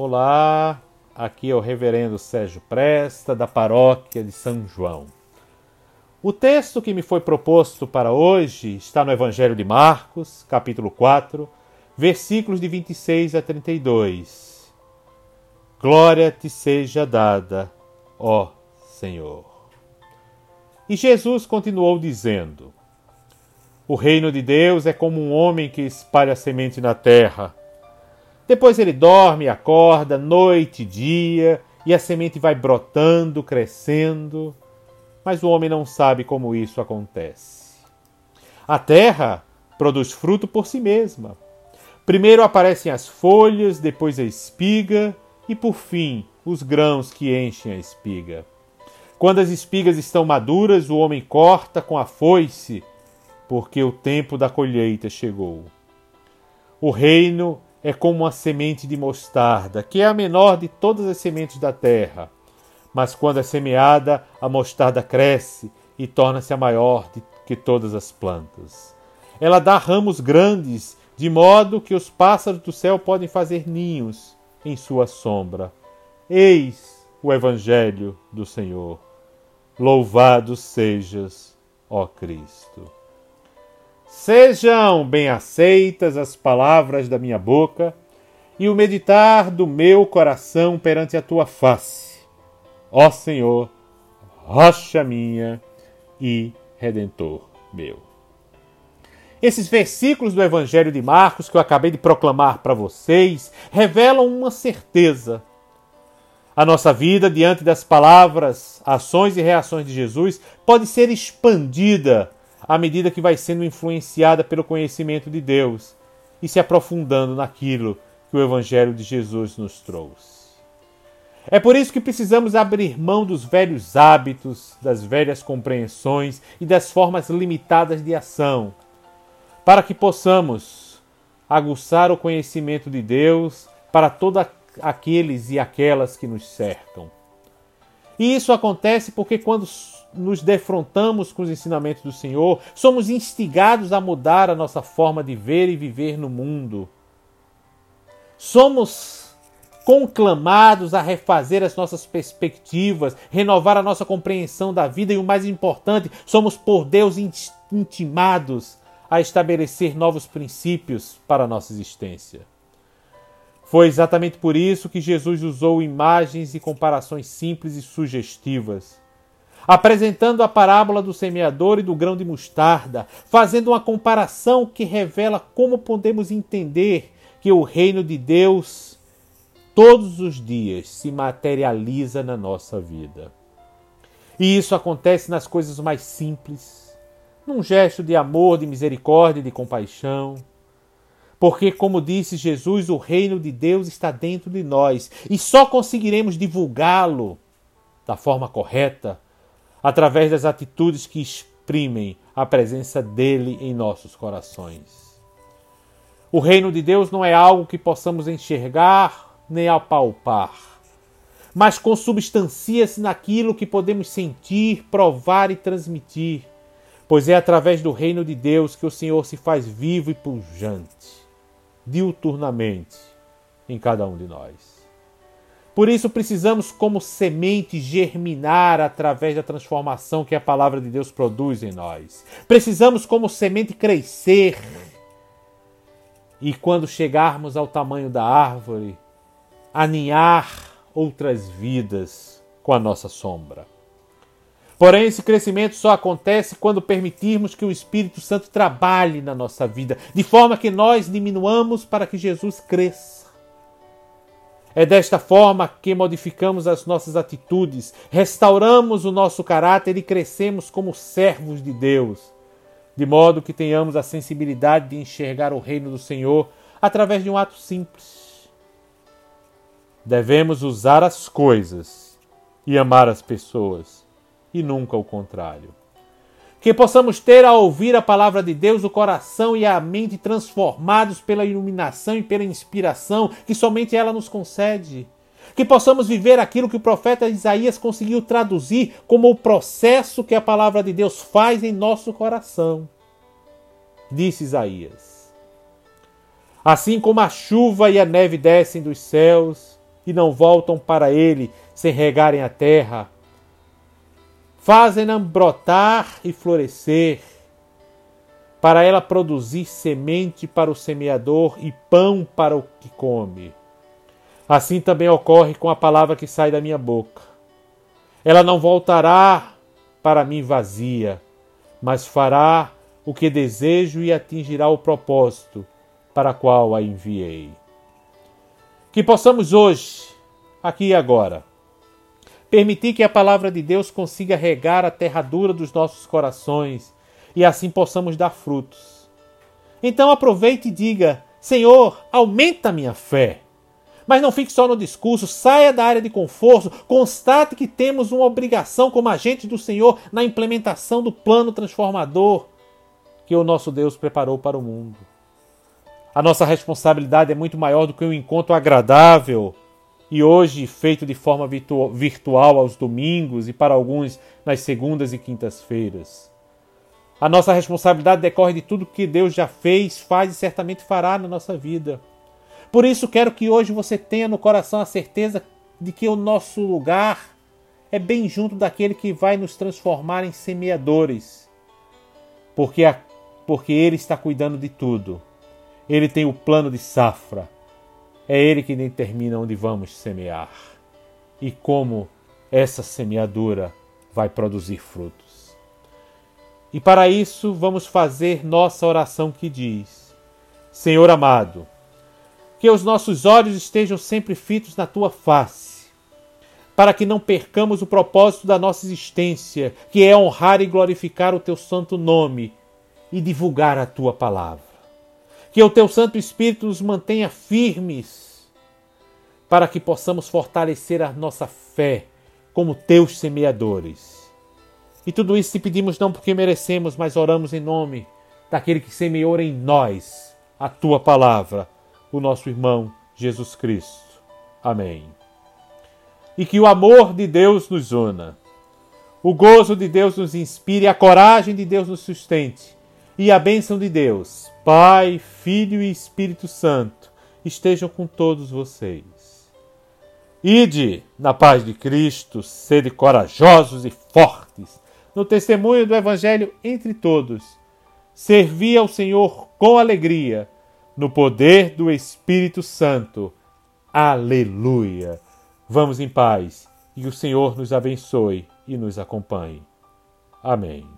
Olá, aqui é o Reverendo Sérgio Presta, da Paróquia de São João. O texto que me foi proposto para hoje está no Evangelho de Marcos, capítulo 4, versículos de 26 a 32. Glória te seja dada, ó Senhor. E Jesus continuou dizendo: O reino de Deus é como um homem que espalha semente na terra depois ele dorme acorda, noite e dia, e a semente vai brotando, crescendo, mas o homem não sabe como isso acontece. A terra produz fruto por si mesma. Primeiro aparecem as folhas, depois a espiga e, por fim, os grãos que enchem a espiga. Quando as espigas estão maduras, o homem corta com a foice, porque o tempo da colheita chegou. O reino é como uma semente de mostarda, que é a menor de todas as sementes da terra. Mas quando é semeada, a mostarda cresce e torna-se a maior de que todas as plantas. Ela dá ramos grandes, de modo que os pássaros do céu podem fazer ninhos em sua sombra. Eis o Evangelho do Senhor. Louvado sejas, ó Cristo. Sejam bem aceitas as palavras da minha boca e o meditar do meu coração perante a tua face, ó Senhor, rocha minha e redentor meu. Esses versículos do Evangelho de Marcos que eu acabei de proclamar para vocês revelam uma certeza. A nossa vida, diante das palavras, ações e reações de Jesus, pode ser expandida à medida que vai sendo influenciada pelo conhecimento de Deus e se aprofundando naquilo que o Evangelho de Jesus nos trouxe. É por isso que precisamos abrir mão dos velhos hábitos, das velhas compreensões e das formas limitadas de ação, para que possamos aguçar o conhecimento de Deus para todos aqueles e aquelas que nos cercam. E isso acontece porque quando nos defrontamos com os ensinamentos do Senhor, somos instigados a mudar a nossa forma de ver e viver no mundo. Somos conclamados a refazer as nossas perspectivas, renovar a nossa compreensão da vida e o mais importante, somos por Deus intimados a estabelecer novos princípios para a nossa existência. Foi exatamente por isso que Jesus usou imagens e comparações simples e sugestivas apresentando a parábola do semeador e do grão de mostarda, fazendo uma comparação que revela como podemos entender que o reino de Deus todos os dias se materializa na nossa vida. E isso acontece nas coisas mais simples, num gesto de amor, de misericórdia, de compaixão. Porque, como disse Jesus, o reino de Deus está dentro de nós e só conseguiremos divulgá-lo da forma correta através das atitudes que exprimem a presença dele em nossos corações. O reino de Deus não é algo que possamos enxergar nem apalpar, mas consubstancia-se naquilo que podemos sentir, provar e transmitir, pois é através do reino de Deus que o Senhor se faz vivo e pujante, diuturnamente, em cada um de nós. Por isso precisamos, como semente, germinar através da transformação que a palavra de Deus produz em nós. Precisamos, como semente, crescer. E quando chegarmos ao tamanho da árvore, aninhar outras vidas com a nossa sombra. Porém, esse crescimento só acontece quando permitirmos que o Espírito Santo trabalhe na nossa vida, de forma que nós diminuamos para que Jesus cresça. É desta forma que modificamos as nossas atitudes, restauramos o nosso caráter e crescemos como servos de Deus, de modo que tenhamos a sensibilidade de enxergar o reino do Senhor através de um ato simples. Devemos usar as coisas e amar as pessoas, e nunca o contrário que possamos ter a ouvir a palavra de Deus o coração e a mente transformados pela iluminação e pela inspiração que somente ela nos concede. Que possamos viver aquilo que o profeta Isaías conseguiu traduzir como o processo que a palavra de Deus faz em nosso coração. Disse Isaías: Assim como a chuva e a neve descem dos céus e não voltam para ele sem regarem a terra. Fazem-na brotar e florescer, para ela produzir semente para o semeador e pão para o que come. Assim também ocorre com a palavra que sai da minha boca. Ela não voltará para mim vazia, mas fará o que desejo e atingirá o propósito para qual a enviei. Que possamos hoje, aqui e agora, permitir que a palavra de Deus consiga regar a terradura dos nossos corações e assim possamos dar frutos. Então aproveite e diga: Senhor, aumenta a minha fé. Mas não fique só no discurso, saia da área de conforto, constate que temos uma obrigação como agentes do Senhor na implementação do plano transformador que o nosso Deus preparou para o mundo. A nossa responsabilidade é muito maior do que um encontro agradável e hoje feito de forma virtual aos domingos e para alguns nas segundas e quintas-feiras. A nossa responsabilidade decorre de tudo que Deus já fez, faz e certamente fará na nossa vida. Por isso, quero que hoje você tenha no coração a certeza de que o nosso lugar é bem junto daquele que vai nos transformar em semeadores, porque, a, porque Ele está cuidando de tudo. Ele tem o plano de safra. É Ele que determina onde vamos semear e como essa semeadura vai produzir frutos. E para isso, vamos fazer nossa oração que diz: Senhor amado, que os nossos olhos estejam sempre fitos na tua face, para que não percamos o propósito da nossa existência, que é honrar e glorificar o teu santo nome e divulgar a tua palavra. Que o teu Santo Espírito nos mantenha firmes, para que possamos fortalecer a nossa fé como teus semeadores. E tudo isso te pedimos não porque merecemos, mas oramos em nome daquele que semeou em nós a tua palavra o nosso irmão Jesus Cristo. Amém. E que o amor de Deus nos una, o gozo de Deus nos inspire, a coragem de Deus nos sustente e a bênção de Deus, Pai, Filho e Espírito Santo, estejam com todos vocês. Ide na paz de Cristo, sede corajosos e fortes no testemunho do Evangelho entre todos. Servi ao Senhor com alegria no poder do Espírito Santo. Aleluia! Vamos em paz e o Senhor nos abençoe e nos acompanhe. Amém.